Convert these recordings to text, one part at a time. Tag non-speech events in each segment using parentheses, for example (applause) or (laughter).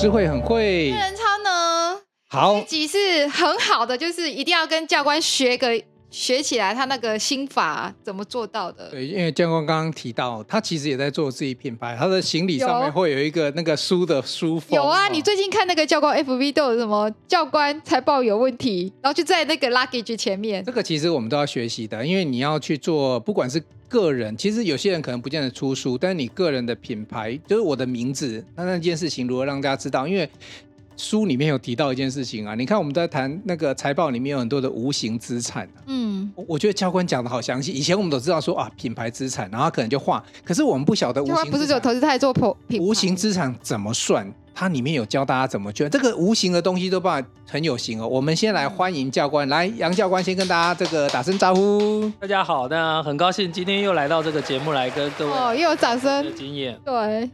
师会很会。个人超呢。好，这集是很好的，就是一定要跟教官学个。学起来，他那个心法怎么做到的？对，因为教官刚刚提到，他其实也在做自己品牌，他的行李上面会有一个那个书的书封。有啊，你最近看那个教官 FV 都有什么？教官财报有问题，然后就在那个 luggage 前面。这个其实我们都要学习的，因为你要去做，不管是个人，其实有些人可能不见得出书，但是你个人的品牌就是我的名字，那那件事情如何让大家知道？因为书里面有提到一件事情啊，你看我们在谈那个财报里面有很多的无形资产，嗯，我觉得教官讲的好详细。以前我们都知道说啊，品牌资产，然后可能就画，可是我们不晓得无形资产，不是只有投资，他还做品无形资产怎么算？它里面有教大家怎么算，这个无形的东西都把很有形哦。我们先来欢迎教官，来杨教官先跟大家这个打声招呼。大家好，那很高兴今天又来到这个节目来跟各位哦，又有掌声，有经验，对。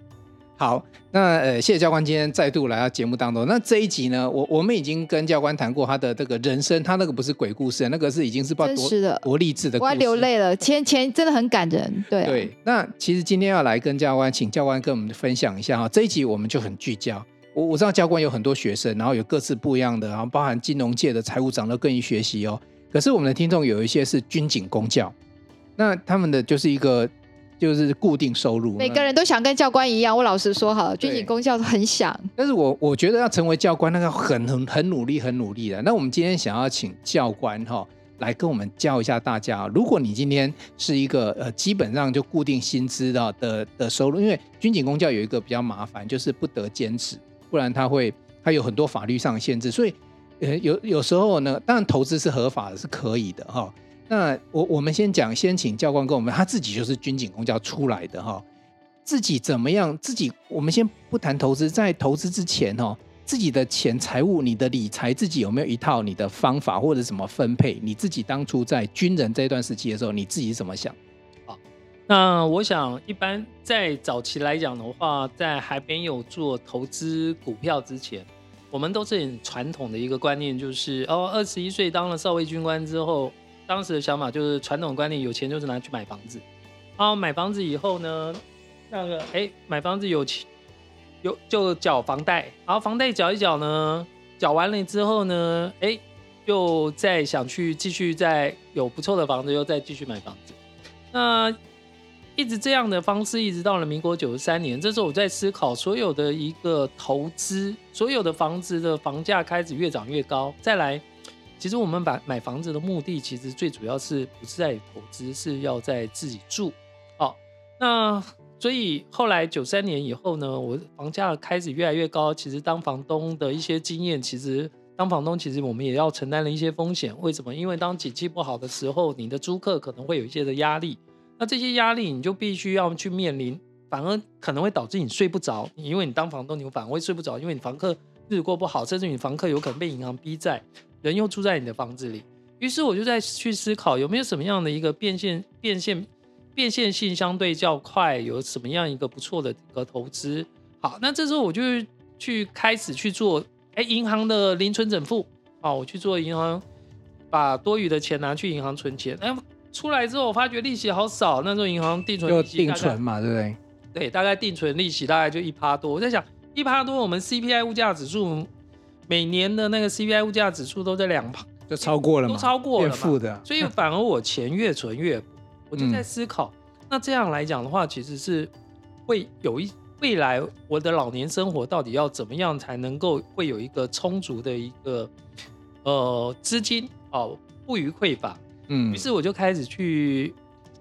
好，那呃，谢谢教官今天再度来到节目当中。那这一集呢，我我们已经跟教官谈过他的这个人生，他那个不是鬼故事，那个是已经是不知道多多励志的故事，我要流泪了。前前真的很感人，对、啊、对。那其实今天要来跟教官，请教官跟我们分享一下哈。这一集我们就很聚焦。我我知道教官有很多学生，然后有各自不一样的，然后包含金融界的财务长都跟你学习哦。可是我们的听众有一些是军警公教，那他们的就是一个。就是固定收入，每个人都想跟教官一样。我老实说，好了，军警公教很想。但是我我觉得要成为教官，那个很很很努力，很努力的。那我们今天想要请教官哈来跟我们教一下大家。如果你今天是一个呃基本上就固定薪资的的的收入，因为军警公教有一个比较麻烦，就是不得兼职，不然他会他有很多法律上的限制。所以呃有有时候呢，当然投资是合法的，是可以的哈。那我我们先讲，先请教官跟我们，他自己就是军警公教出来的哈，自己怎么样？自己我们先不谈投资，在投资之前哈，自己的钱财务、你的理财，自己有没有一套你的方法或者怎么分配？你自己当初在军人这段时期的时候，你自己怎么想？那我想一般在早期来讲的话，在还没有做投资股票之前，我们都是很传统的一个观念，就是哦，二十一岁当了少尉军官之后。当时的想法就是传统观念，有钱就是拿去买房子。然后买房子以后呢，那个哎，买房子有钱有就缴房贷，然后房贷缴一缴呢，缴完了之后呢，哎，又再想去继续再有不错的房子，又再继续买房子。那一直这样的方式，一直到了民国九十三年，这时候我在思考，所有的一个投资，所有的房子的房价开始越涨越高，再来。其实我们买买房子的目的，其实最主要是不是在投资，是要在自己住。好，那所以后来九三年以后呢，我房价开始越来越高。其实当房东的一些经验，其实当房东其实我们也要承担了一些风险。为什么？因为当景气不好的时候，你的租客可能会有一些的压力。那这些压力你就必须要去面临，反而可能会导致你睡不着。因为你当房东，你反而会睡不着，因为你房客日子过不好，甚至你房客有可能被银行逼债。人又住在你的房子里，于是我就在去思考有没有什么样的一个变现、变现、变现性相对较快，有什么样一个不错的一个投资。好，那这时候我就去开始去做，哎，银行的零存整付，好，我去做银行，把多余的钱拿去银行存钱。哎，出来之后我发觉利息好少，那时候银行定存利息定存嘛，对不对？对，大概定存利息大概就一趴多。我在想，一趴多，我们 CPI 物价指数。每年的那个 CPI 物价指数都在两趴，就超过了嘛，都超过了嘛，负的，所以反而我钱越存越，我就在思考，嗯、那这样来讲的话，其实是会有一未来我的老年生活到底要怎么样才能够会有一个充足的一个呃资金哦，不虞匮乏，嗯，于是我就开始去。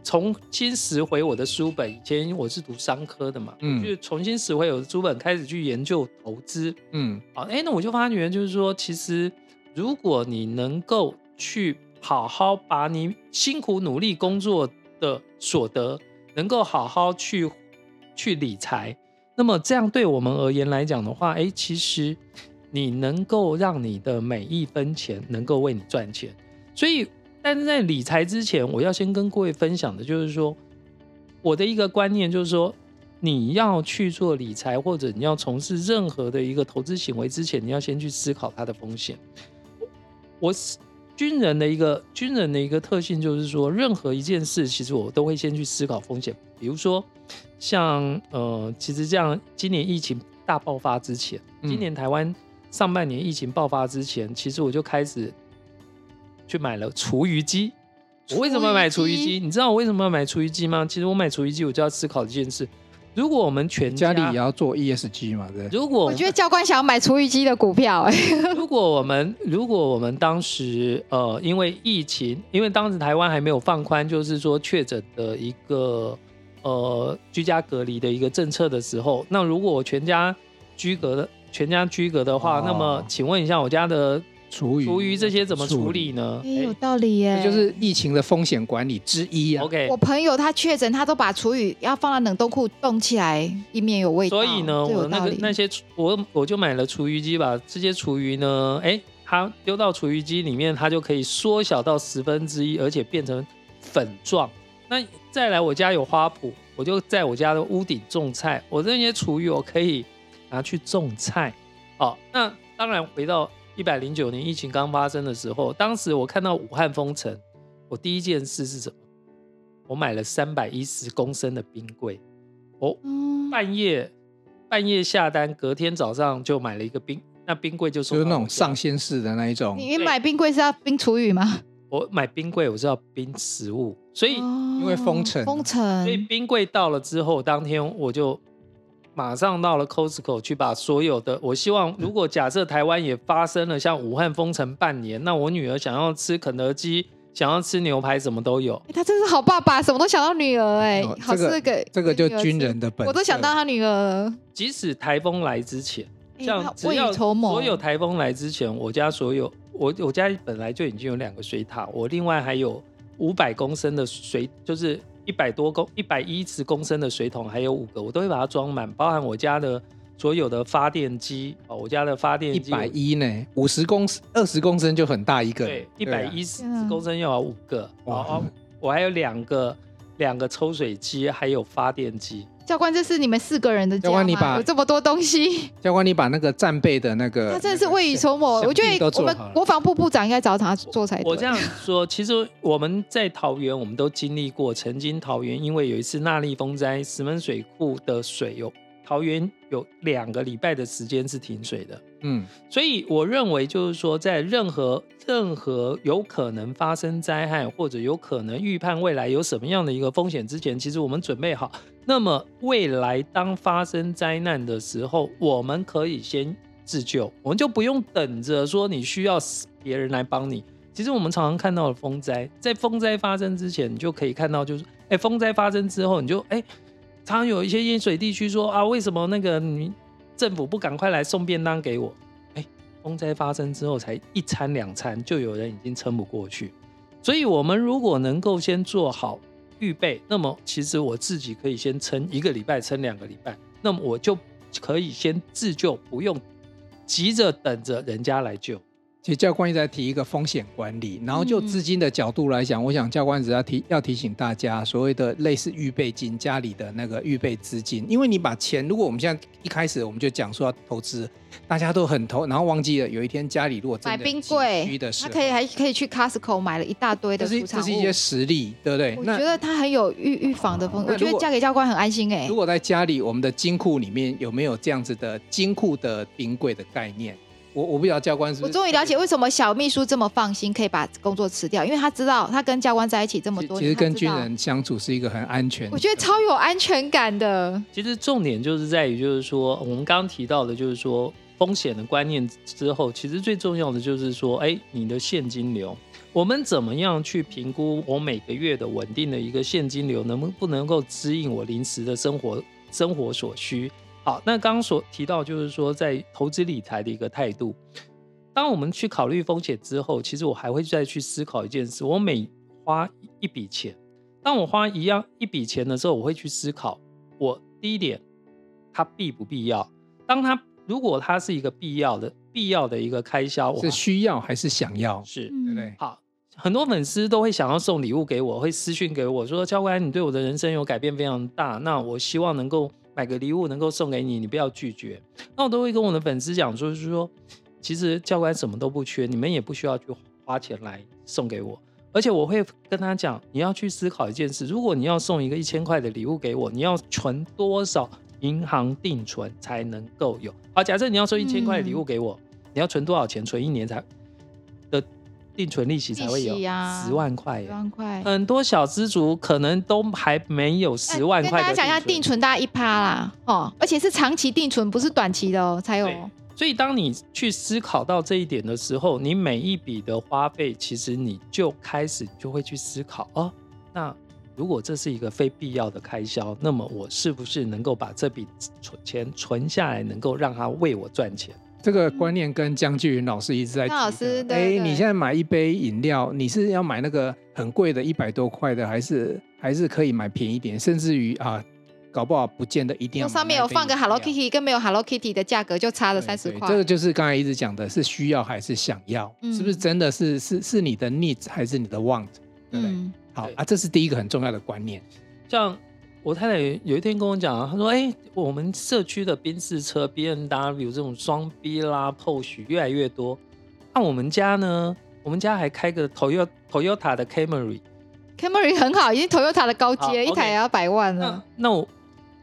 重新拾回我的书本，以前我是读商科的嘛，嗯，就重新拾回我的书本，开始去研究投资，嗯，好，哎，那我就发觉就是说，其实如果你能够去好好把你辛苦努力工作的所得，能够好好去去理财，那么这样对我们而言来讲的话，哎，其实你能够让你的每一分钱能够为你赚钱，所以。但是在理财之前，我要先跟各位分享的就是说，我的一个观念就是说，你要去做理财或者你要从事任何的一个投资行为之前，你要先去思考它的风险。我是军人的一个军人的一个特性就是说，任何一件事，其实我都会先去思考风险。比如说，像呃，其实这样今年疫情大爆发之前，嗯今年台湾上半年疫情爆发之前，其实我就开始去买了厨余机。我为什么要买厨余机机？你知道我为什么要买厨余机吗？其实我买厨余机，我就要思考一件事：如果我们全家里也要做 ESG 嘛，对不对？如果我觉得教官想要买厨余机的股票、哎，(laughs) 如果我们如果我们当时呃，因为疫情，因为当时台湾还没有放宽，就是说确诊的一个呃居家隔离的一个政策的时候，那如果我全家居隔的全家居隔的话，哦那么请问一下，我家的厨余厨余这些怎么处理呢？哎有道理耶、这就是疫情的风险管理之一啊。OK，我朋友他确诊，他都把厨余要放到冷冻库冻起来，以免有味道。所以呢，我那个那些厨我我就买了厨余机，吧这些厨余呢，哎，它丢到厨余机里面，它就可以缩小到十分之一，而且变成粉状。那再来，我家有花圃，我就在我家的屋顶种菜。我这些厨余我可以拿去种菜。好，那当然回到一百零九年疫情刚发生的时候，当时我看到武汉封城，我第一件事是什么？我买了三百一十公升的冰柜。我嗯，半夜半夜下单，隔天早上就买了一个冰，那冰柜就是就是那种上仙式的那一种，你买冰柜是要冰厨余吗？我买冰柜我是要冰食物，所以、因因为封城封城，所以冰柜到了之后，当天我就马上到了 Costco 去把所有的，我希望如果假设台湾也发生了像武汉封城半年，那我女儿想要吃肯德基，想要吃牛排，什么都有。欸他真是好爸爸，什么都想到女儿哎、哦好这个吃给这个就军人的本我都想到他女儿。即使台风来之前。欸像他未雨只要绸缪，所有台风来之前，我家所有我我家本来就已经有两个水塔，我另外还有五百公升的水，就是一百多公一百一十公升的水桶，还有五个，我都会把它装满，包含我家的所有的发电机哦，我家的发电机一百一呢，五十公二十公升就很大一个，对，一百一十公升要有五个，哇。哦，我还有两个两个抽水机，还有发电机。教官，这是你们四个人的家吗？教官你把有这么多东西，教官，你把那个战备的那个，他真的是未雨绸缪。我觉得我们国防部部长应该找他做才对。我这样说，其实我们在桃园，我们都经历过。曾经桃园因为有一次纳莉风灾，石门水库的水有桃园有两个礼拜的时间是停水的。嗯，所以我认为，就是说，在任何任何有可能发生灾害，或者有可能预判未来有什么样的一个风险之前，其实我们准备好。那么未来当发生灾难的时候，我们可以先自救，我们就不用等着说你需要别人来帮你。其实我们常常看到的风灾，在风灾发生之前，你就可以看到，就是哎，风灾发生之后，你就哎，常有一些淹水地区说啊，为什么那个你？政府不赶快来送便当给我？哎，风灾发生之后才一餐两餐，就有人已经撑不过去。所以，我们如果能够先做好预备，那么其实我自己可以先撑一个礼拜，撑两个礼拜，那么我就可以先自救，不用急着等着人家来救。其实教官一直在提一个风险管理，然后就资金的角度来讲，我想教官只要提要提醒大家，所谓的类似预备金，家里的那个预备资金，因为你把钱，如果我们现在一开始我们就讲说要投资，大家都很投，然后忘记了有一天家里如果真买的冰柜的时候，他可以还可以去 Costco 买了一大堆的这是一些实力，对不对？我觉得他很有预预防的风险，我觉得嫁给教官很安心哎、如果在家里，我们的金库里面有没有这样子的金库的冰柜的概念？我我不知道教官是不我是终于了解为什么小秘书这么放心可以把工作辞掉，因为他知道他跟教官在一起这么多年，其实跟军，人相处是一个很安全。我觉得超有安全感的。其实重点就是在于，就是说我们刚刚提到的，就是说风险的观念之后，其实最重要的就是说，哎，你的现金流，我们怎么样去评估我每个月的稳定的一个现金流，能不不能够支应我临时的生活生活所需？好，那刚刚所提到就是说，在投资理财的一个态度。当我们去考虑风险之后，其实我还会再去思考一件事：我每花一笔钱，当我花一样一笔钱的时候，我会去思考，我第一点，它必不必要？当它如果它是一个必要的、必要的一个开销，我是需要还是想要？是对不对？好，很多粉丝都会想要送礼物给我，会私讯给我说：“教官，你对我的人生有改变非常大，那我希望能够买个礼物能够送给你，你不要拒绝。”那我都会跟我的粉丝讲说，就是说。其实教官什么都不缺，你们也不需要去花钱来送给我。而且我会跟他讲，你要去思考一件事：如果你要送一个一千块的礼物给我，你要存多少银行定存才能够有。好，假设你要收一千块礼物给我，你要存多少钱？存一年才定存利息才会有十万块。十万块，很多小资族可能都还没有十万块。跟大家讲一下，定存大概一趴啦，哦，而且是长期定存，不是短期的哦，才有。所以，当你去思考到这一点的时候，你每一笔的花费，其实你就开始就会去思考哦。那如果这是一个非必要的开销，那么我是不是能够把这笔存钱存下来，能够让它为我赚钱？这个观念跟江继云老师一直在。江老师，哎，你现在买一杯饮料，你是要买那个很贵的，一百多块的，还是还是可以买便宜一点？甚至于啊。搞不好不见得一定要。上面有放个 Hello Kitty，跟没有 Hello Kitty 的价格就差了三十块。这个就是刚才一直讲的，是需要还是想要？嗯、是不是真的是是是你的 needs 还是你的 want？对不对？嗯、好啊，这是第一个很重要的观念。像我太太有一天跟我讲啊，她说：“哎、欸，我们社区的宾士车 B N W 这种双 B 啦 Porsche 越来越多。那我们家呢？我们家还开个 Toyota Toyota 的 Camry，Camry 很好，已经 Toyota 的高阶，好一台也要百万了。那，那我。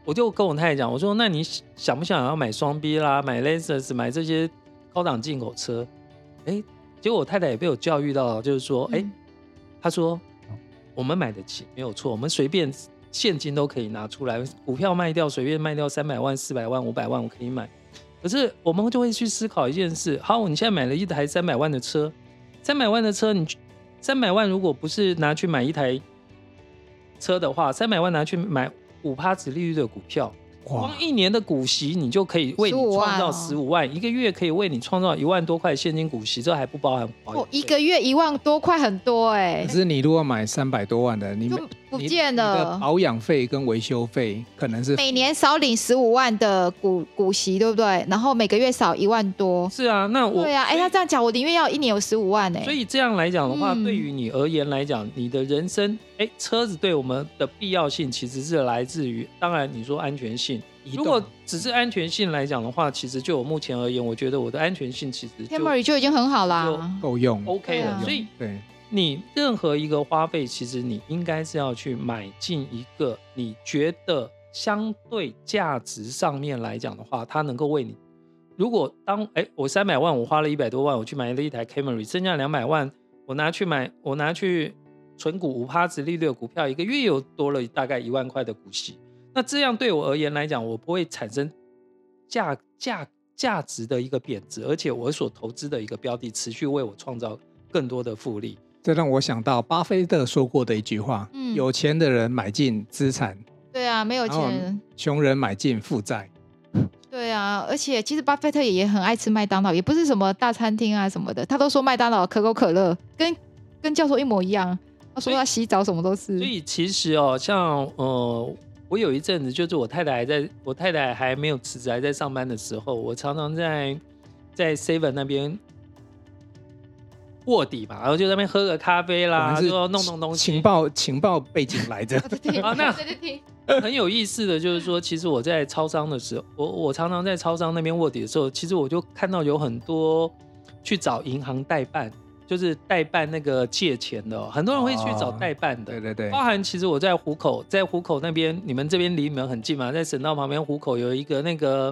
我就跟我太太讲，我说：“那你想不想要买双 B 啦，买 Lexus，买这些高档进口车？”哎，结果我太太也被我教育到，就是说：“哎、嗯，她说我们买得起，没有错，我们随便现金都可以拿出来，股票卖掉，随便卖掉三百万、四百万、五百万，我可以买。可是我们就会去思考一件事：好，你现在买了一台三百万的车，三百万的车，你三百万如果不是拿去买一台车的话，三百万拿去买。”五趴子利率的股票，光一年的股息，你就可以为你创造十五万，一个月可以为你创造一万多块现金股息，这还不包含保哦，一个月一万多块很多哎。可是你如果买三百多万的，你不见了，你的保养费跟维修费可能是每年少领十五万的股股息，对不对？然后每个月少一万多。是啊，那我对啊，哎，他这样讲，我宁愿要一年有十五万哎。所以这样来讲的话，嗯、对于你而言来讲，你的人生。哎，车子对我们的必要性其实是来自于，当然你说安全性，如果只是安全性来讲的话，其实就我目前而言，我觉得我的安全性其实 Camry 就已经很好啦，够用，OK 了。所以，对你任何一个花费，其实你应该是要去买进一个你觉得相对价值上面来讲的话，它能够为你。如果当哎，我三百万，我花了一百多万，我去买了一台 Camry，剩下两百万，我拿去买，我拿去。存股五趴子利率的股票，一个月又多了大概一万块的股息。那这样对我而言来讲，我不会产生价价价值的一个贬值，而且我所投资的一个标的持续为我创造更多的复利。这让我想到巴菲特说过的一句话：嗯，有钱的人买进资产，对啊，没有钱，穷人买进负债。(laughs) 对啊，而且其实巴菲特也也很爱吃麦当劳，也不是什么大餐厅啊什么的，他都说麦当劳可口可乐跟跟教授一模一样。他说他洗澡什么都是，所以其实哦，像呃，我有一阵子就是我太太还在我太太还没有辞职还在上班的时候，我常常在在 Seven 那边卧底嘛，然后就在那边喝个咖啡啦，就弄弄东西。情报情报背景来着 (laughs) 啊，那很有意思的就是说，其实我在超商的时候，我我常常在超商那边卧底的时候，其实我就看到有很多去找银行代办。就是代办那个借钱的，很多人会去找代办的。对对对，包含其实我在虎口，在虎口那边，你们这边离你们很近嘛，在省道旁边，虎口有一个那个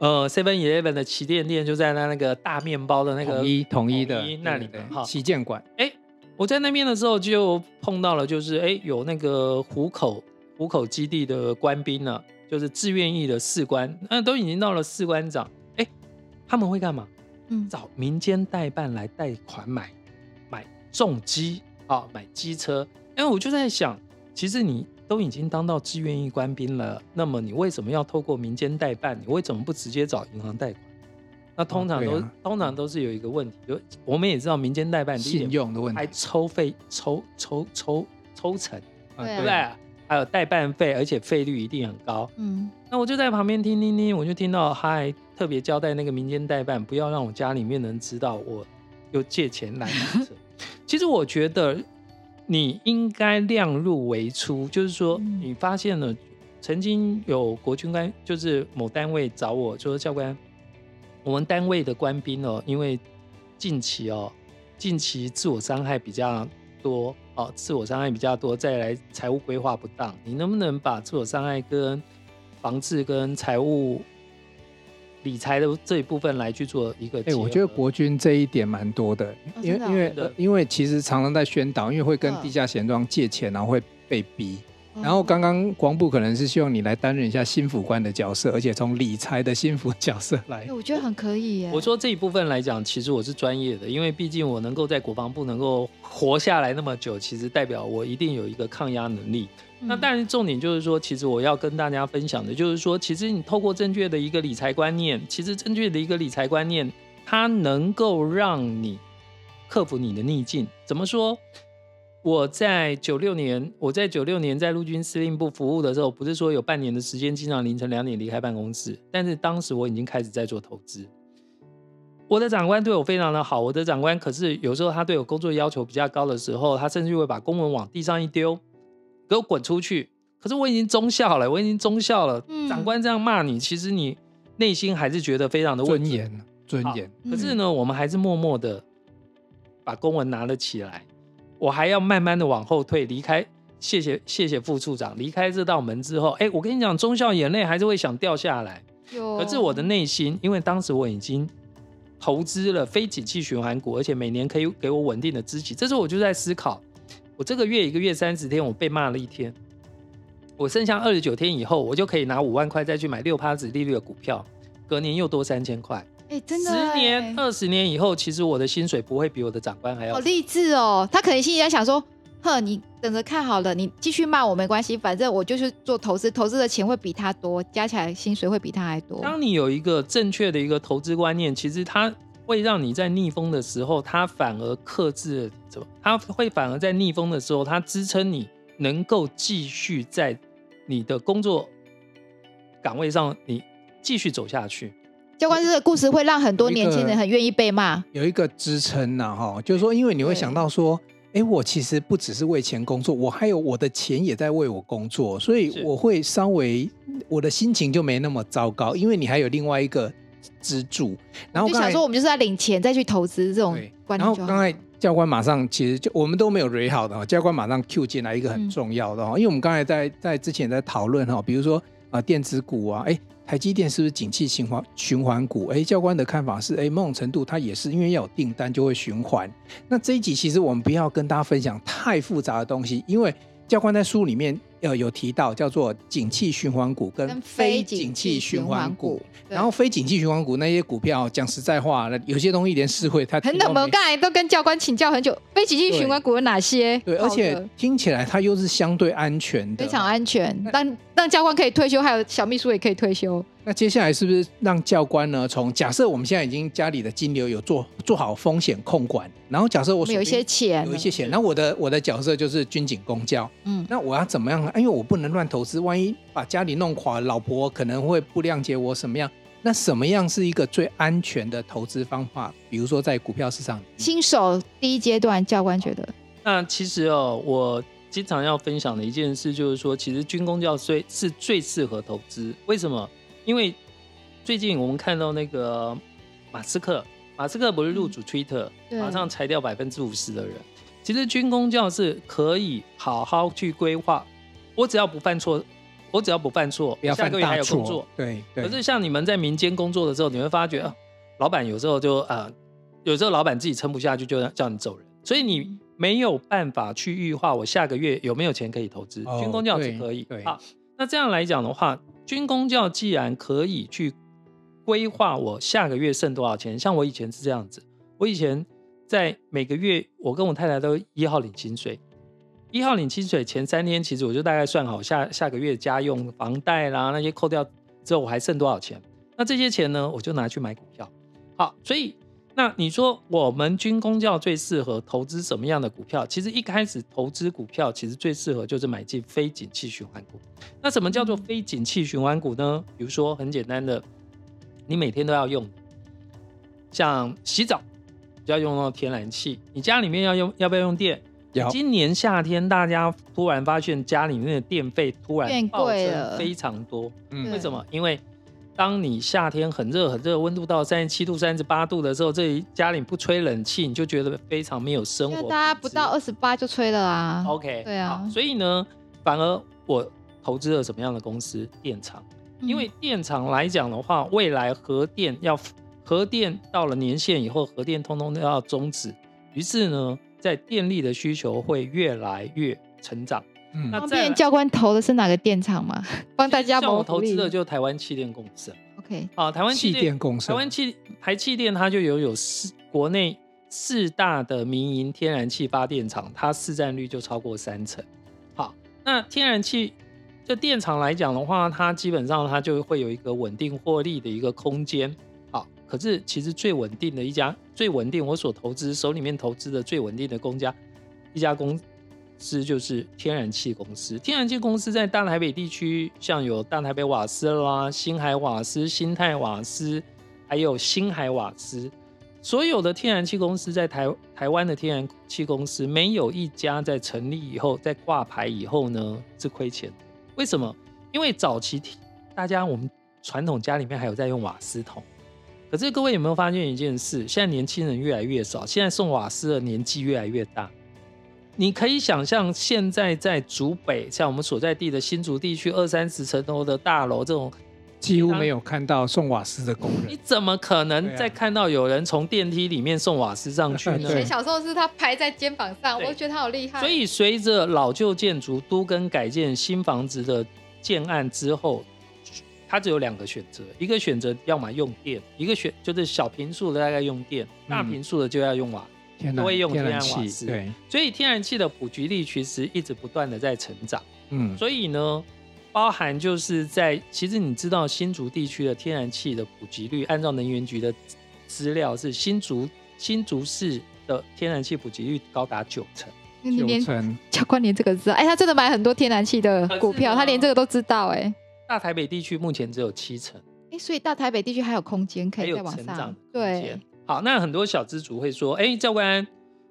呃 Seven Eleven 的旗舰店，就在那那个大面包的那个统一统一的那里的哈旗舰馆。哎，我在那边的时候就碰到了，就是哎有那个虎口虎口基地的官兵呢，就是自愿役的士官，那都已经到了士官长。哎，他们会干嘛？嗯找民间代办来贷款买买重机啊，买机车。因为我就在想，其实你都已经当到志愿役官兵了，那么你为什么要透过民间代办？你为什么不直接找银行贷款？那通常都、哦啊、通常都是有一个问题，就我们也知道民间代办信用的问题，还抽费抽抽抽抽成，啊、对不对？还有代办费，而且费率一定很高。嗯，那我就在旁边听听听，我就听到他还特别交代那个民间代办，不要让我家里面人知道我又借钱来买车。(laughs) 其实我觉得你应该量入为出，就是说你发现了曾经有国军官，就是某单位找我说，教官，我们单位的官兵哦，因为近期哦，近期自我伤害比较多。哦，自我伤害比较多，再来财务规划不当，你能不能把自我伤害跟防治跟财务理财的这一部分来去做一个。哎、欸，我觉得国军这一点蛮多的，哦、因为因为因为其实常常在宣导，因为会跟地下钱庄借钱，然后会被逼。然后刚刚国防部可能是希望你来担任一下心腹官的角色，而且从理财的心辅角色来。我觉得很可以耶。我说这一部分来讲，其实我是专业的，因为毕竟我能够在国防部能够活下来那么久，其实代表我一定有一个抗压能力。嗯、那当然重点就是说，其实我要跟大家分享的就是说，其实你透过正确的一个理财观念，其实正确的一个理财观念，它能够让你克服你的逆境。怎么说？我在九六年，我在九六年在陆军司令部服务的时候，不是说有半年的时间，经常凌晨两点离开办公室。但是当时我已经开始在做投资。我的长官对我非常的好，我的长官可是有时候他对我工作要求比较高的时候，他甚至会把公文往地上一丢，给我滚出去。可是我已经忠孝了，我已经忠孝了，嗯、长官这样骂你，其实你内心还是觉得非常的尊严，尊严。可是呢，我们还是默默的把公文拿了起来。我还要慢慢的往后退，离开。谢谢谢谢副处长。离开这道门之后，哎，我跟你讲，中校眼泪还是会想掉下来。有可是我的内心，因为当时我已经投资了非景气循环股，而且每年可以给我稳定的资金。这时候我就在思考，我这个月一个月三十天，我被骂了一天，我剩下二十九天以后，我就可以拿五万块再去买六趴子利率的股票，隔年又多三千块。哎，真的，十年、二十年以后，其实我的薪水不会比我的长官还要好励志哦。他可能心里在想说：“哼，你等着看好了，你继续骂我没关系，反正我就是做投资，投资的钱会比他多，加起来薪水会比他还多。”当你有一个正确的一个投资观念，其实它会让你在逆风的时候，它反而克制了什么？它会反而在逆风的时候，它支撑你能够继续在你的工作岗位上，你继续走下去。教官这个故事会让很多年轻人很愿意被骂，有一个支撑呐，哈，就是说，因为你会想到说，哎，我其实不只是为钱工作，我还有我的钱也在为我工作，所以我会稍微我的心情就没那么糟糕，因为你还有另外一个支柱。然后就想说，我们就是要领钱再去投资这种观念。然后刚才教官马上其实就我们都没有 re 好的哈，教官马上 Q 进来一个很重要的哈，因为我们刚才在在之前在讨论哈，比如说啊电子股啊，哎。台积电是不是景气循环循环股？哎，教官的看法是，哎，某种程度它也是，因为要有订单就会循环。那这一集其实我们不要跟大家分享太复杂的东西，因为教官在书里面。有有提到叫做景气循环股跟非景气循环股，然后非景气循环股那些股票，讲实在话，有些东西连市会它很冷门，刚才都跟教官请教很久，非景气循环股有哪些？对，而且听起来它又是相对安全的，非常安全，让让教官可以退休，还有小秘书也可以退休。那接下来是不是让教官呢？从假设我们现在已经家里的金流有做做好风险控管，然后假设我有一些钱，有一些钱，那我的我的角色就是军警公教，嗯，那我要怎么样？因为我不能乱投资，万一把家里弄垮，老婆可能会不谅解我什么样？那什么样是一个最安全的投资方法？比如说在股票市场，新手第一阶段，教官觉得，那其实哦，我经常要分享的一件事就是说，其实军工教最是最适合投资。为什么？因为最近我们看到那个马斯克，马斯克不是入主 Twitter，嗯，马上裁掉百分之五十的人。其实军工教是可以好好去规划。我只要不犯错，我只要不犯错，不要犯大错，下个月还有工作。对，对。可是像你们在民间工作的时候，你会发觉，啊、老板有时候就啊、呃，有时候老板自己撑不下去，就叫你走人。所以你没有办法去预化我下个月有没有钱可以投资。哦、军工教只可以。好，那这样来讲的话，军工教既然可以去规划我下个月剩多少钱，像我以前是这样子，我以前在每个月，我跟我太太都一号领薪水。一号领薪水前三天，其实我就大概算好下下个月家用、房贷啦那些扣掉之后，我还剩多少钱？那这些钱呢，我就拿去买股票。好，所以那你说我们军工教最适合投资什么样的股票？其实一开始投资股票，其实最适合就是买进非景气循环股。那什么叫做非景气循环股呢？比如说很简单的，你每天都要用，像洗澡就要用到天然气，你家里面要用要不要用电？今年夏天，大家突然发现家里面的电费突然暴增非常多。嗯，为什么？因为当你夏天很热很热，温度到三十七度、三十八度的时候，这里家里不吹冷气，你就觉得非常没有生活。大家不到二十八就吹了啊。OK，对啊。所以呢，反而我投资了什么样的公司？电厂。因为电厂来讲的话，未来核电要核电到了年限以后，核电通通都要终止，于是呢，在电力的需求会越来越成长。嗯，那方便教官投的是哪个电厂吗？(laughs) 帮大家谋投资的就台湾气电公司。OK，啊，台湾气电公司，台湾气台气电它就拥有四国内四大的民营天然气发电厂，它市占率就超过三成。好，那天然气这电厂来讲的话，它基本上它就会有一个稳定获利的一个空间。可是其实最稳定的一家，最稳定我所投资手里面投资的最稳定的公家一家公司就是天然气公司。天然气公司在大台北地区，像有大台北瓦斯啦、新海瓦斯、新泰瓦斯，还有新海瓦斯。所有的天然气公司在台台湾的天然气公司，没有一家在成立以后，在挂牌以后呢是亏钱。为什么？因为早期大家我们传统家里面还有在用瓦斯桶，可是各位有没有发现一件事？现在年轻人越来越少，现在送瓦斯的年纪越来越大。你可以想象，现在在竹北，像我们所在地的新竹地区，二三十层楼的大楼这种。几乎没有看到送瓦斯的工人，你怎么可能再看到有人从电梯里面送瓦斯上去呢？以前小时候是他排在肩膀上，我觉得他好厉害。所以随着老旧建筑都跟改建新房子的建案之后，它只有两个选择：一个选择要么用电，一个选就是小平数的大概用电，大平数的就要用瓦，都会用天然瓦斯。对，所以天然气的普及率其实一直不断的在成长。嗯，所以呢。包含就是在，其实你知道新竹地区的天然气的普及率，按照能源局的资料是新竹新竹市的天然气普及率高达九成。九成，教官连这个知道？哎，他真的买很多天然气的股票，他连这个都知道。哎，大台北地区目前只有七成。哎，所以大台北地区还有空间可以再往上。对，好，那很多小资主会说，哎，教官，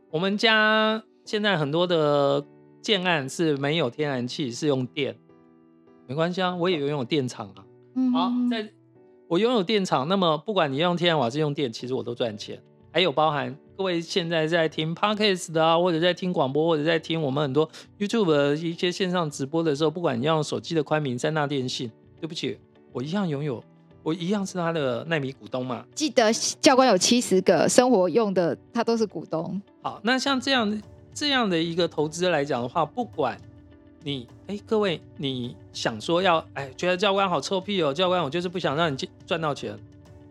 我们家现在很多的建案是没有天然气，是用电。没关系啊，我也拥有电厂啊。嗯，好，在我拥有电厂，那么不管你用天然瓦是用电，其实我都赚钱。还有包含各位现在在听 Podcast 的啊，或者在听广播，或者在听我们很多 YouTube 的一些线上直播的时候，不管你要用手机的宽频、三大电信，对不起，我一样拥有，我一样是他的奈米股东嘛。记得教官有七十个生活用的，他都是股东。好，那像这样这样的一个投资来讲的话，不管。你哎，各位，你想说要哎，觉得教官好臭屁哦？教官，我就是不想让你赚到钱，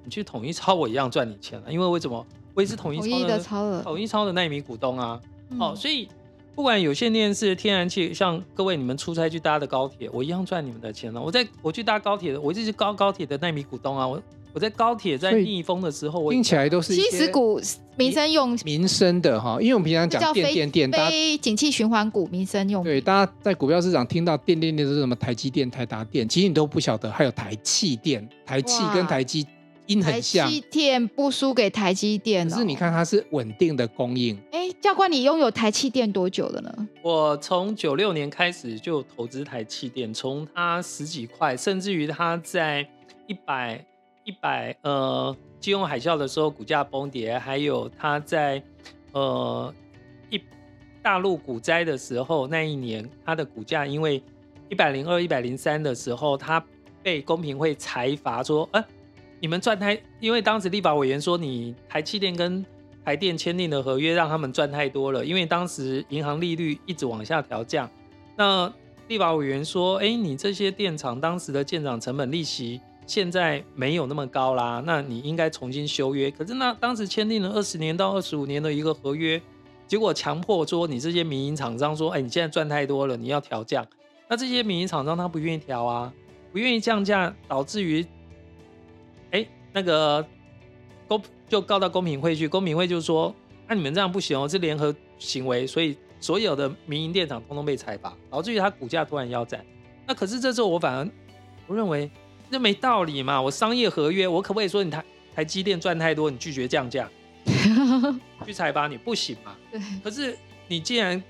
你去统一超我一样赚你钱了，因为为什么？我也是统一超的，统一超的奈米股东啊。嗯、哦，所以不管有线电视、天然气，像各位你们出差去搭的高铁，我一样赚你们的钱了。我在我去搭高铁的，我就是高高铁的奈米股东啊。我。我在高铁在逆风的时候，我听起来都是七十股民生用民生的哈，因为我们平常讲电电电，非景气循环股民生用。对，大家在股票市场听到电电电是什么？台积电、台达电，其实你都不晓得，还有台气电，台气跟台积音很像。台积电不输给台积电，哦，可是你看它是稳定的供应。哎，教官，你拥有台气电多久了呢？我从九六年开始就投资台气电，从它十几块，甚至于它在一百。一百呃，金融海啸的时候股价崩跌，还有它在呃一大陆股灾的时候那一年，它的股价因为一百零二、一百零三的时候，它被公平会裁罚说，呃，你们赚太，因为当时立法委员说你台气电跟台电签订的合约让他们赚太多了，因为当时银行利率一直往下调降，那立法委员说，哎，你这些电厂当时的建厂成本利息。现在没有那么高啦，那你应该重新修约。可是那当时签订了二十年到二十五年的一个合约，结果强迫说你这些民营厂商说，哎，你现在赚太多了，你要调价。那这些民营厂商他不愿意调啊，不愿意降价，导致于，那个公就告到公平会去，公平会就说，那、啊、你们这样不行哦，是联合行为，所以所有的民营电厂通通被裁罚，导致于它股价突然腰斩。那可是这时候我反而我认为。这没道理嘛！我商业合约，我可不可以说你台台积电赚太多，你拒绝降价，(laughs) 去裁罚你不行嘛？对。可是你既然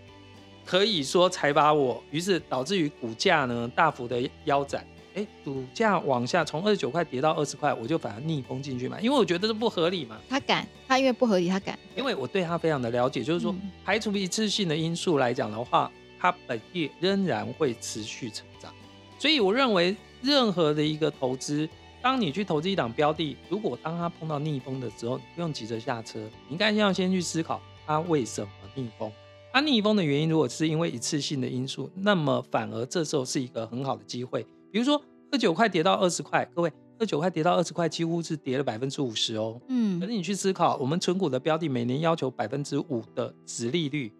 可以说裁罚我，于是导致于股价呢大幅的腰斩，哎，股价往下从二十九块跌到二十块，我就反而逆风进去买，因为我觉得这不合理嘛。他敢，他因为不合理，他敢。因为我对他非常的了解，就是说、嗯、排除一次性的因素来讲的话，它本业仍然会持续成长，所以我认为。任何的一个投资，当你去投资一档标的，如果当它碰到逆风的时候，你不用急着下车，你应该要先去思考它为什么逆风。它逆风的原因，如果是因为一次性的因素，那么反而这时候是一个很好的机会。比如说二九块跌到二十块，各位二九块跌到二十块，几乎是跌了百分之五十哦。嗯，可是你去思考，我们存股的标的每年要求百分之五的值利率，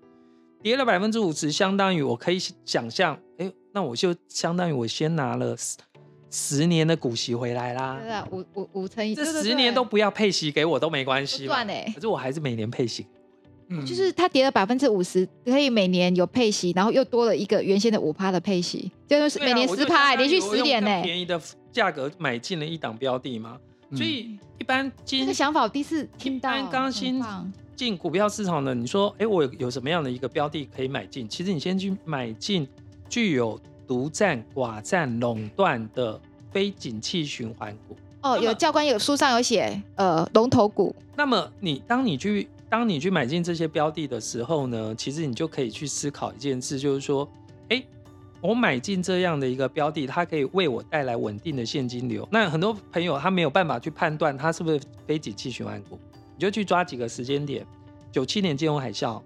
跌了百分之五十，相当于我可以想象，哎，那我就相当于我先拿了十十年的股息回来啦。对啊，五五五成以，这十年都不要配息给我都没关系，赚哎。可是我还是每年配息。嗯，就是它跌了百分之五十，可以每年有配息，然后又多了一个原先的五趴的配息，就是每年十趴，连续十年呢。便宜的价格买进了一档标的吗，所以一般这个想法我第一次听到。刚新进股票市场的，你说，哎，我有有什么样的一个标的可以买进？其实你先去买进具有独占、寡占、垄断的非景气循环股。哦，有教官有书上有写，呃，龙头股。那么你当你去。当你去买进这些标的的时候呢，其实你就可以去思考一件事，就是说，哎，我买进这样的一个标的，它可以为我带来稳定的现金流。那很多朋友他没有办法去判断它是不是非景气循环股，你就去抓几个时间点：九七年金融海啸，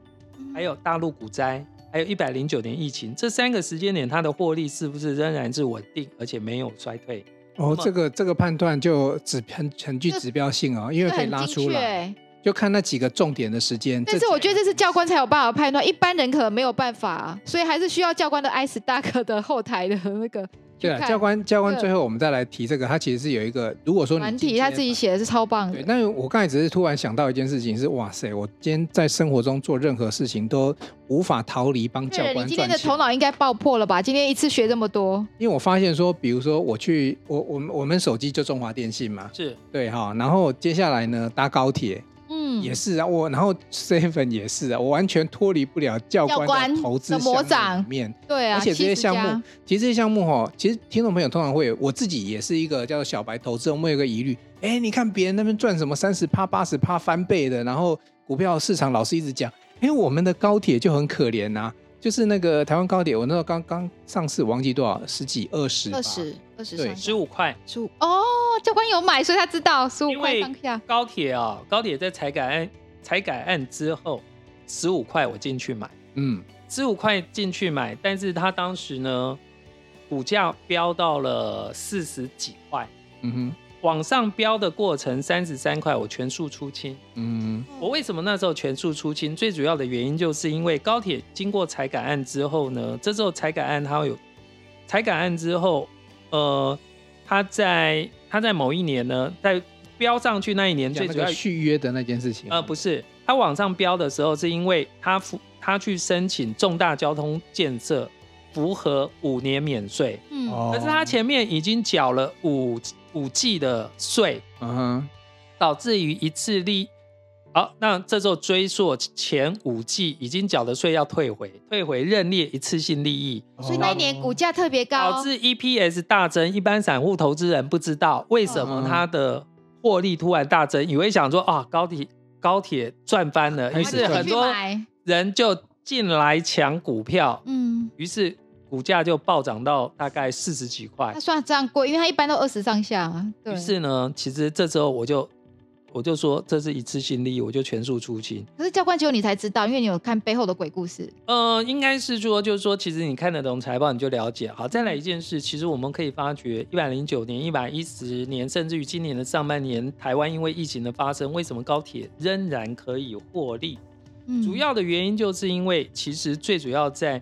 还有大陆股灾，还有一百零九年疫情，这三个时间点它的获利是不是仍然是稳定，而且没有衰退？哦，这个这个判断就指很很具指标性哦，因为可以拉出来。就看那几个重点的时间，但是我觉得这是教官才有办法判断，一般人可能没有办法，所以还是需要教官的 iStock (laughs) 的后台的那个。(laughs) 对啊，教官教官最后我们再来提这个，他其实是有一个，如果说难题，他自己写的是超棒的。对，但是我刚才只是突然想到一件事情是，哇塞，我今天在生活中做任何事情都无法逃离帮教官赚钱。你今天的头脑应该爆破了吧？今天一次学这么多。因为我发现说，比如说我去，我我们我们手机就中华电信嘛，是对哈，然后接下来呢搭高铁。嗯，也是啊，我然后 seven 也是啊，我完全脱离不了教官的投资项目里面。对啊，而且这些项目，其实这些项目哈，其实听众朋友通常会有，我自己也是一个叫做小白投资，我们有个疑虑，哎，你看别人那边赚什么三十趴、八十趴翻倍的，然后股票市场老是一直讲，哎，我们的高铁就很可怜呐、啊。就是那个台湾高铁，我那时候刚刚上市，我忘记多少，十几二十，二十二十，对，十五块，十五哦，教官有买，所以他知道十五块上下。高铁啊，高铁在财改案财改案之后，十五块我进去买，嗯，十五块进去买，但是他当时呢，股价飙到了四十几块，嗯哼。往上飙的过程三十三块，我全数出清。嗯，我为什么那时候全数出清？最主要的原因就是因为高铁经过财改案之后呢，这时候财改案它会有财改案之后，呃，它在它在某一年呢，在飙上去那一年，最主要续约的那件事情。呃，不是，它往上飙的时候，是因为它它去申请重大交通建设，符合五年免税。嗯，可是他前面已经缴了五。五季的税，嗯哼，导致于一次利，好，那这时候追溯前五季已经缴的税要退回，退回认列一次性利益，所以那一年股价特别高，导致 EPS 大增。一般散户投资人不知道为什么它的获利突然大增，以为想说啊高铁高铁赚翻了，于是很多人就进来抢股票，嗯，于是。股价就暴涨到大概四十几块，它算这样贵，因为它一般都二十上下嘛。对。于是呢，其实这时候我就我就说这是一次性利益，我就全数出清。可是教官只有你才知道，因为你有看背后的鬼故事。呃，应该是说，就是说，其实你看得懂财报，你就了解。好，再来一件事，其实我们可以发觉，一百零九年、一百一十年，甚至于今年的上半年，台湾因为疫情的发生，为什么高铁仍然可以获利？嗯，主要的原因就是因为，其实最主要在。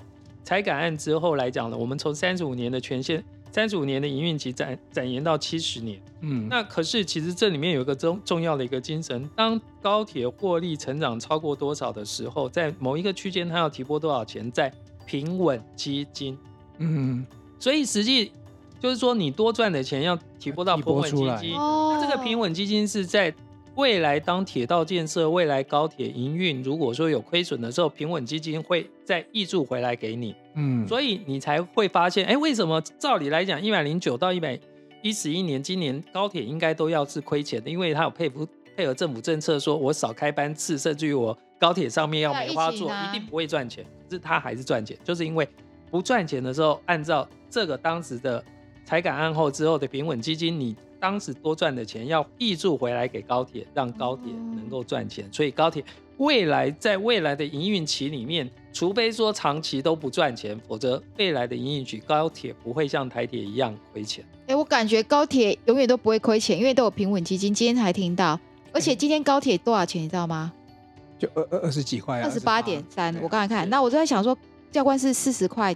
财改案之后来讲呢，我们从三十五年的权限，三十五年的营运期展展延到七十年。嗯，那可是其实这里面有一个重重要的一个精神，当高铁获利成长超过多少的时候，在某一个区间它要提拨多少钱在平稳基金。嗯，所以实际就是说你多赚的钱要提拨到平稳基金，那这个平稳基金是在。未来当铁道建设、未来高铁营运，如果说有亏损的时候，平稳基金会再挹注回来给你。嗯，所以你才会发现，哎，为什么照理来讲，一百零九到一百一十一年，今年高铁应该都要是亏钱的，因为它有配合配合政府政策，说我少开班次，甚至于我高铁上面要梅花座，一定不会赚钱，可是它还是赚钱，就是因为不赚钱的时候，按照这个当时的。财改案后之后的平稳基金，你当时多赚的钱要挹注回来给高铁，让高铁能够赚钱。所以高铁未来在未来的营运期里面，除非说长期都不赚钱，否则未来的营运期高铁不会像台铁一样亏钱。哎，我感觉高铁永远都不会亏钱，因为都有平稳基金。今天才听到，而且今天高铁多少钱，你知道吗？就二二二十几块，二十八点三。我刚才看，那我就在想说，教官是四十块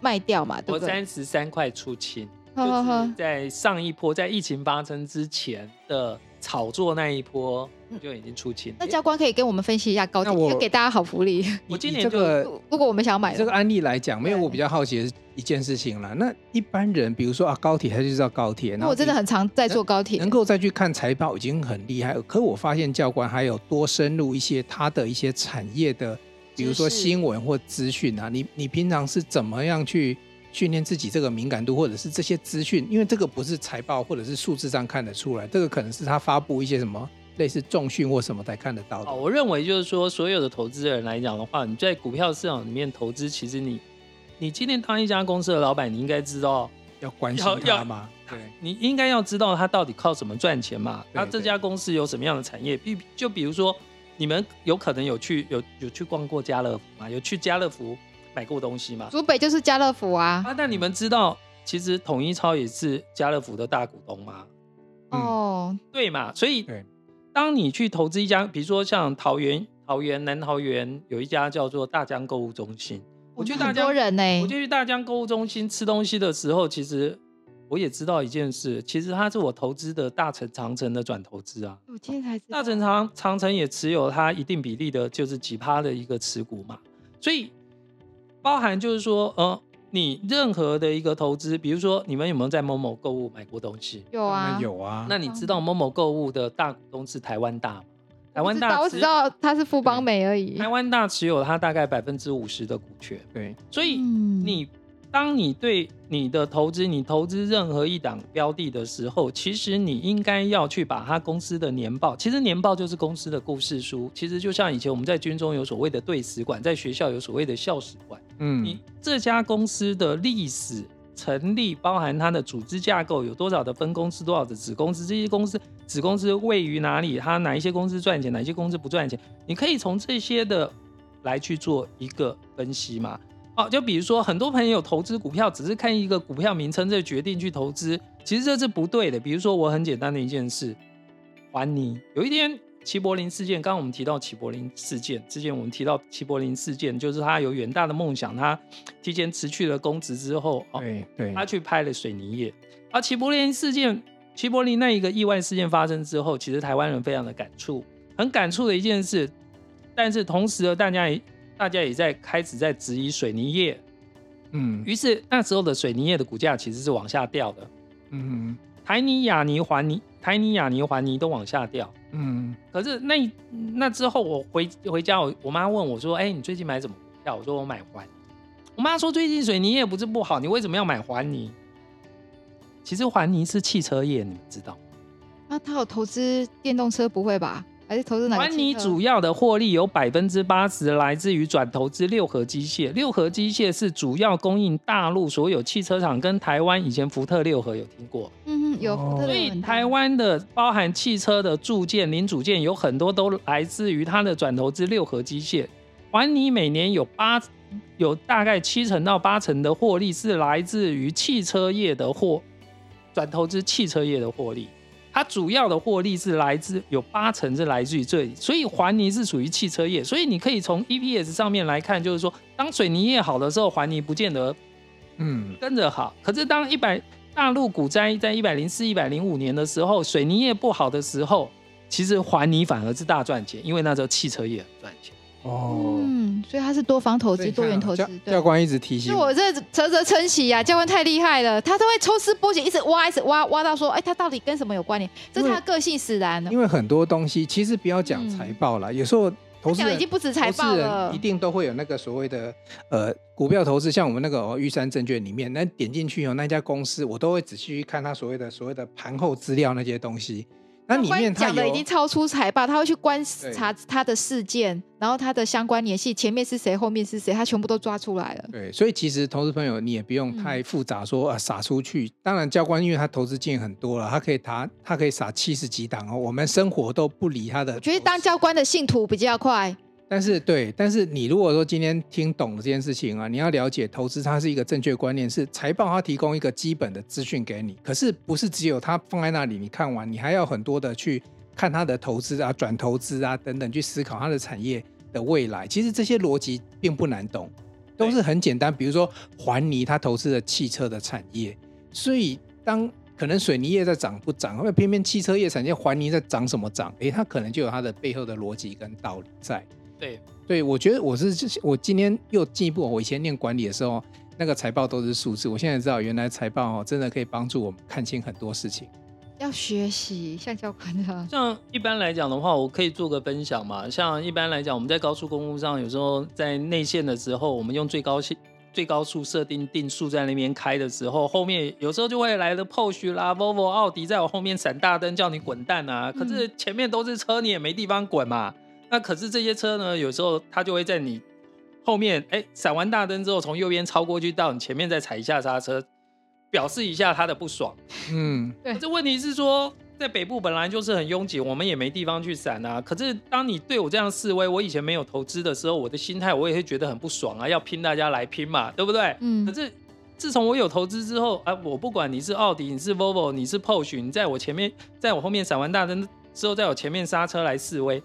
卖掉嘛？对不对？我三十三块出清，就是在上一波在疫情发生之前的炒作那一波就已经出清。那教官可以跟我们分析一下高铁，要给大家好福利。我今年这个，如果我们想买这个案例来讲，没有我比较好奇的一件事情了。那一般人，比如说啊，高铁他就知道高铁，那我真的很常在坐高铁，能够再去看财报已经很厉害。可我发现教官还有多深入一些他的一些产业的，比如说新闻或资讯啊。你你平常是怎么样去训练自己这个敏感度，或者是这些资讯？因为这个不是财报或者是数字上看得出来，这个可能是他发布一些什么。类似重训或什么才看得到的。哦，我认为就是说，所有的投资人来讲的话，你在股票市场里面投资，其实你，你今天当一家公司的老板，你应该知道要关心他吗？对，你应该要知道他到底靠什么赚钱嘛？他这家公司有什么样的产业？比就比如说，你们有可能有去有有去逛过家乐福吗？有去家乐福买过东西吗？竹北就是家乐福啊。啊，那你们知道，其实统一超也是家乐福的大股东吗？哦、嗯，对嘛，所以。当你去投资一家，比如说像桃园、桃园南桃园有一家叫做大江购物中心，我去大江，多人呢。我就去大江购物中心吃东西的时候，其实我也知道一件事，其实它是我投资的大成长城的转投资啊。我今天才知道，大成长长城也持有它一定比例的，就是几趴的一个持股嘛。所以包含就是说，呃。你任何的一个投资，比如说你们有没有在某某购物买过东西？有啊，有啊。那你知道某某购物的大股东是台湾大吗？台湾大，我只知道它是富邦美而已。台湾大持有它大概百分之五十的股权。对，所以你当你对你的投资，你投资任何一档标的的时候，其实你应该要去把它公司的年报，其实年报就是公司的故事书。其实就像以前我们在军中有所谓的队史馆，在学校有所谓的校史馆。嗯，你这家公司的历史成立，包含它的组织架构，有多少的分公司，多少的子公司，这些公司子公司位于哪里？它哪一些公司赚钱，哪一些公司不赚钱？你可以从这些的来去做一个分析嘛。哦，就比如说很多朋友投资股票，只是看一个股票名称就决定去投资，其实这是不对的。比如说我很简单的一件事，还你有一天。齐柏林事件，刚刚我们提到齐柏林事件，之前我们提到齐柏林事件，就是他有远大的梦想，他提前辞去了公职之后，对对，他去拍了水泥业。而齐柏林事件，齐柏林那一个意外事件发生之后，其实台湾人非常的感触，很感触的一件事。但是同时呢，大家也大家也在开始在质疑水泥业，嗯，于是那时候的水泥业的股价其实是往下掉的，嗯，台泥、亚泥、环泥。台泥、亚泥、环泥都往下掉，嗯，可是那那之后我回回家，我我妈问我说：“哎、欸，你最近买什么股票？”我说：“我买环。”我妈说：“最近水泥也不是不好，你为什么要买环泥？”其实环泥是汽车业，你们知道？那他有投资电动车？不会吧？还是投资哪？环泥主要的获利有百分之八十来自于转投资六合机械，六合机械是主要供应大陆所有汽车厂，跟台湾以前福特六合有听过？嗯嗯，有福特。所以台湾的包含汽车的铸件、零组件有很多都来自于它的转投资六合机械。环尼每年有八有大概七成到八成的获利是来自于汽车业的货转投资汽车业的获利。它主要的获利是来自有八成是来自于这里，所以环泥是属于汽车业，所以你可以从 EPS 上面来看，就是说当水泥业好的时候，环泥不见得嗯。跟着好，可是当一百大陆股灾在一百零四、一百零五年的时候，水泥业不好的时候，其实环泥反而是大赚钱，因为那时候汽车业很赚钱。哦，嗯，所以他是多方投资、多元投资。教官一直提醒我，我这啧啧称奇呀，教官太厉害了，他都会抽丝剥茧，一直挖，一直挖，挖到说，哎，他到底跟什么有关联？这是他的个性使然。因为很多东西其实不要讲财报了，有时候投资人已经不止财报了，一定都会有那个所谓的呃股票投资，像我们那个玉山证券里面，那点进去以后，那家公司我都会仔细去看他所谓的所谓的盘后资料那些东西。那里面讲的已经超出财报，他会去观察他的事件，然后他的相关联系，前面是谁，后面是谁，他全部都抓出来了。对，所以其实投资朋友你也不用太复杂说，说、嗯、啊撒出去。当然教官因为他投资经验很多了，他可以他他可以撒七十几档哦，我们生活都不理他的。我觉得当教官的信徒比较快。但是对，但是你如果说今天听懂了这件事情啊，你要了解投资它是一个正确观念，是财报它提供一个基本的资讯给你，可是不是只有它放在那里，你看完你还要很多的去看它的投资啊、转投资啊等等，去思考它的产业的未来。其实这些逻辑并不难懂，都是很简单。比如说环泥，它投资的汽车的产业，所以当可能水泥业在涨不涨，或者偏偏汽车业产业环泥在涨什么涨？诶，它可能就有它的背后的逻辑跟道理在。对，对，我觉得我是我今天又进一步，我以前念管理的时候，那个财报都是数字，我现在知道原来财报哦，真的可以帮助我们看清很多事情。要学习像教官的，像一般来讲的话，我可以做个分享嘛。像一般来讲，我们在高速公路上，有时候在内线的时候，我们用最高限最高速设定定速在那边开的时候，后面有时候就会来的 Porsche 啦、Volvo、奥迪在我后面闪大灯，叫你滚蛋啊！可是前面都是车，你也没地方滚嘛。那可是这些车呢，有时候它就会在你后面，哎，闪完大灯之后，从右边超过去到你前面，再踩一下刹车，表示一下它的不爽。嗯，对。这问题是说，在北部本来就是很拥挤，我们也没地方去闪啊。可是当你对我这样示威，我以前没有投资的时候，我的心态我也会觉得很不爽啊，要拼大家来拼嘛，对不对？嗯。可是自从我有投资之后，啊，我不管你是奥迪，你是 Volvo，你是 Porsche，你在我前面，在我后面闪完大灯之后，在我前面刹车来示威。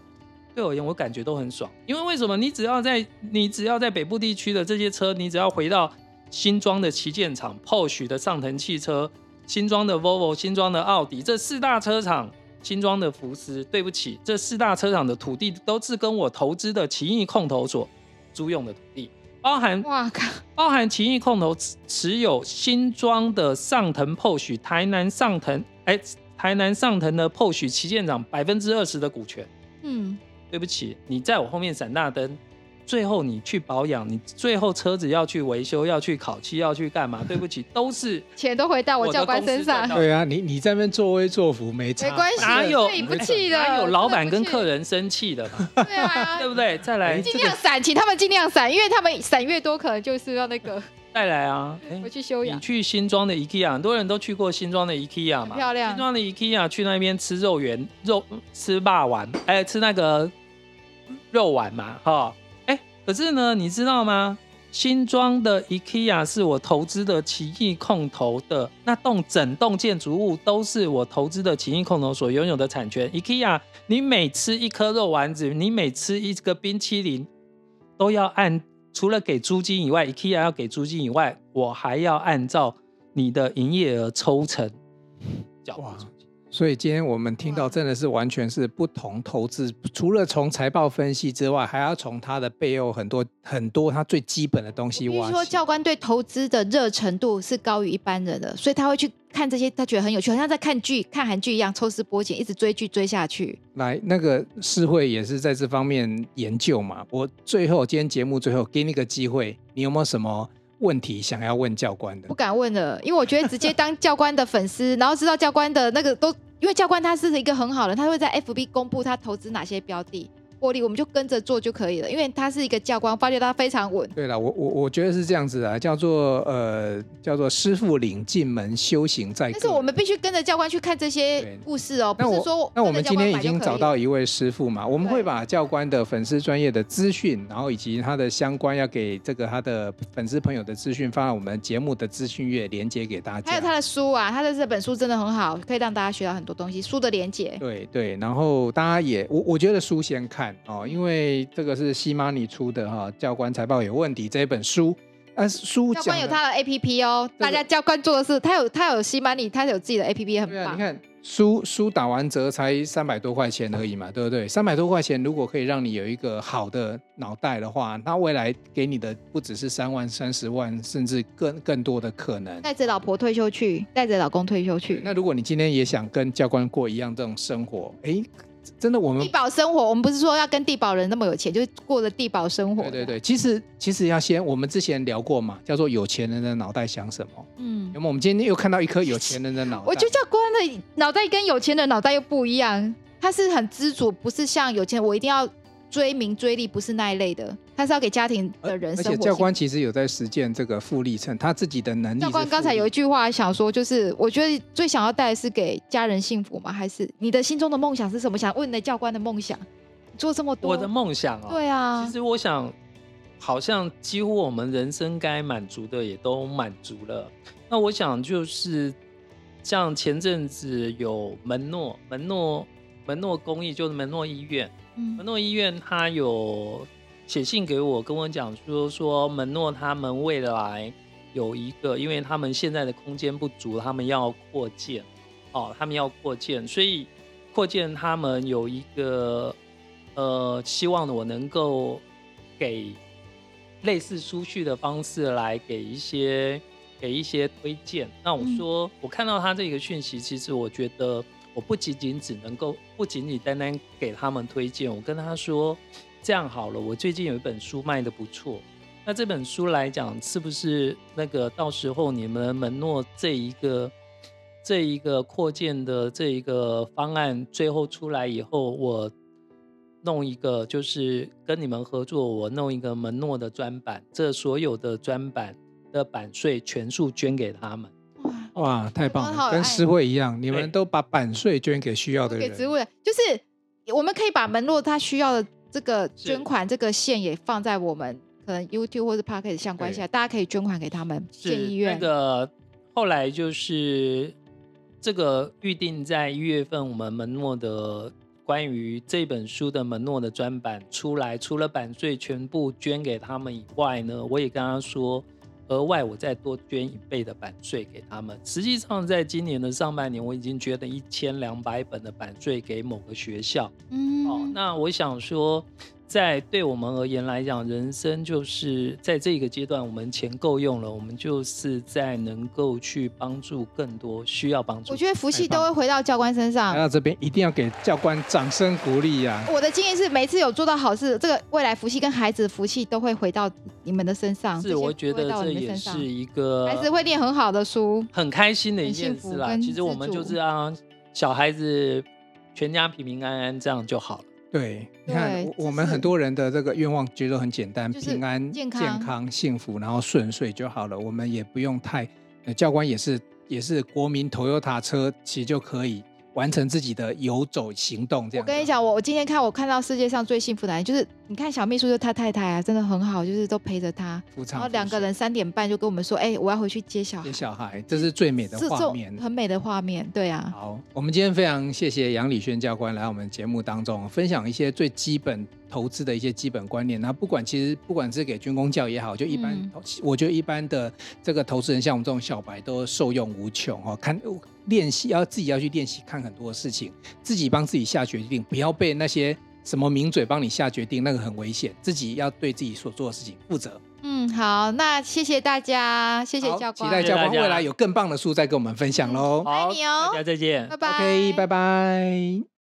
对我而言，我感觉都很爽，因为为什么？你只要在你只要在北部地区的这些车，你只要回到新庄的旗舰厂，Porsche 的上腾汽车，新庄的 Volvo，新庄的奥迪，这四大车厂，新庄的福斯，对不起，这四大车厂的土地都是跟我投资的奇异控投所租用的土地，包含哇靠，包含奇异控投持有新庄的上腾 Porsche，台南上腾，哎，台南上腾的 Porsche 旗舰厂百分之二十的股权，嗯。对不起，你在我后面闪大灯，最后你去保养，你最后车子要去维修，要去烤漆，要去干嘛？对不起，都是 (laughs) 钱都回到我教官身上。对啊，你你在那边作威作福没，没关系，哪有不气的？哪有老板跟客人生气的嘛？(laughs) 对啊，对不对？再来，尽量闪，请他们尽量闪，因为他们闪越多，可能就是要那个。再来啊，回去休养。你去新庄的 IKEA，很多人都去过新庄的 IKEA 嘛？漂亮。新庄的 IKEA 去那边吃肉圆，肉吃霸丸，哎，吃那个。肉丸嘛，哈，哎，可是呢，你知道吗？新庄的 IKEA 是我投资的奇异控投的那栋整栋建筑物都是我投资的奇异控投所拥有的产权。IKEA，你每吃一颗肉丸子，你每吃一个冰淇淋，都要按除了给租金以外，IKEA 要给租金以外，我还要按照你的营业额抽成缴付。所以今天我们听到真的是完全是不同投资，除了从财报分析之外，还要从它的背后很多很多它最基本的东西挖。比如说教官对投资的热程度是高于一般人的，所以他会去看这些，他觉得很有趣，好像在看剧、看韩剧一样，抽丝剥茧，一直追剧追下去。来，那个世慧也是在这方面研究嘛。我最后今天节目最后给你个机会，你有没有什么问题想要问教官的？不敢问了，因为我觉得直接当教官的粉丝，然后知道教官的那个都。因为教官他是一个很好的，他会在 FB 公布他投资哪些标的。获利，我们就跟着做就可以了，因为他是一个教官，发觉他非常稳。对了，我我我觉得是这样子啊，叫做呃叫做师傅领进门，修行在。但是我们必须跟着教官去看这些故事哦，不是说那我们今天已经找到一位师傅嘛，我们会把教官的粉丝专业的资讯，然后以及他的相关要给这个他的粉丝朋友的资讯，放在我们节目的资讯页连接给大家。还有他的书啊，他的这本书真的很好，可以让大家学到很多东西。书的连接。对对，然后大家也我我觉得书先看。哦，因为这个是西马尼出的哈，教官财报有问题这一本书，啊书教官有他的 A P P 哦，大家教官做的是他有他有西马尼，他有自己的 A P P 很棒。你看书书打完折才三百多块钱而已嘛，对不对？三百多块钱如果可以让你有一个好的脑袋的话，那未来给你的不只是三万、三十万，甚至更更多的可能。带着老婆退休去，带着老公退休去。那如果你今天也想跟教官过一样这种生活，哎。真的我们地保生活，我们不是说要跟地保人那么有钱，就是过着地保生活。对对对，其实其实要先，我们之前聊过嘛，叫做有钱人的脑袋想什么。嗯，那么我们今天又看到一颗有钱人的脑袋。我觉得教官的脑袋跟有钱人的脑袋又不一样，他是很知足，不是像有钱人我一定要。追名追利不是那一类的，他是要给家庭的人生活。而且教官其实有在实践这个复利乘，他自己的能力。教官刚才有一句话想说，就是我觉得最想要带的是给家人幸福吗？还是你的心中的梦想是什么？想问你的教官的梦想，做这么多。我的梦想啊，对啊，其实我想，好像几乎我们人生该满足的也都满足了。那我想就是像前阵子有门诺门诺门诺公益，就是门诺医院。门诺医院他有写信给我，跟我讲说说门诺他们未来有一个，因为他们现在的空间不足，他们要扩建，哦，他们要扩建，所以扩建他们有一个呃，希望我能够给类似书序的方式来给一些给一些推荐。那我说，我看到他这个讯息，其实我觉得。我不仅仅只能够，不仅仅单单给他们推荐，我跟他说，这样好了，我最近有一本书卖的不错，那这本书来讲，是不是那个到时候你们门诺这一个这一个扩建的这一个方案最后出来以后，我弄一个就是跟你们合作，我弄一个门诺的专版，这所有的专版的版税全数捐给他们。哇，太棒了！跟诗慧一样，你们都把版税捐给需要的人。给植物人，就是我们可以把门诺他需要的这个捐款这个线也放在我们可能 YouTube 或者 Podcast 相关下，大家可以捐款给他们建医院。那个后来就是这个预定在一月份，我们门诺的关于这本书的门诺的专版出来，除了版税全部捐给他们以外呢，我也跟他说。额外我再多捐一倍的版税给他们。实际上，在今年的上半年，我已经捐了一千两百本的版税给某个学校。嗯，哦，那我想说。在对我们而言来讲，人生就是在这个阶段，我们钱够用了，我们就是在能够去帮助更多需要帮助。我觉得福气都会回到教官身上。来到这边一定要给教官掌声鼓励呀！我的经验是，每次有做到好事，这个未来福气跟孩子的福气都会回到你们的身上。是，我觉得这也是一个孩子会念很好的书，很开心的一件事啦。其实我们就是让小孩子全家平平安安，这样就好了。对，你看我们很多人的这个愿望觉得很简单，平安、健康、健康幸福，然后顺遂就好了。我们也不用太，教官也是也是国民 Toyota 车，其实就可以。完成自己的游走行动，这样。我跟你讲，我我今天看我看到世界上最幸福的人，就是你看小秘书就他太太啊，真的很好，就是都陪着他。然后两个人三点半就跟我们说，哎、欸，我要回去接小孩。接小孩，这是最美的画面，很美的画面，对啊。好，我们今天非常谢谢杨礼轩教官来我们节目当中分享一些最基本投资的一些基本观念。那不管其实不管是给军工教也好，就一般，嗯、我觉得一般的这个投资人，像我们这种小白都受用无穷哦。看。练习要自己要去练习，看很多事情，自己帮自己下决定，不要被那些什么名嘴帮你下决定，那个很危险。自己要对自己所做的事情负责。嗯，好，那谢谢大家，谢谢教官，期待教官未来有更棒的书再跟我们分享喽。爱你哦，大家再见，拜拜，OK，拜拜。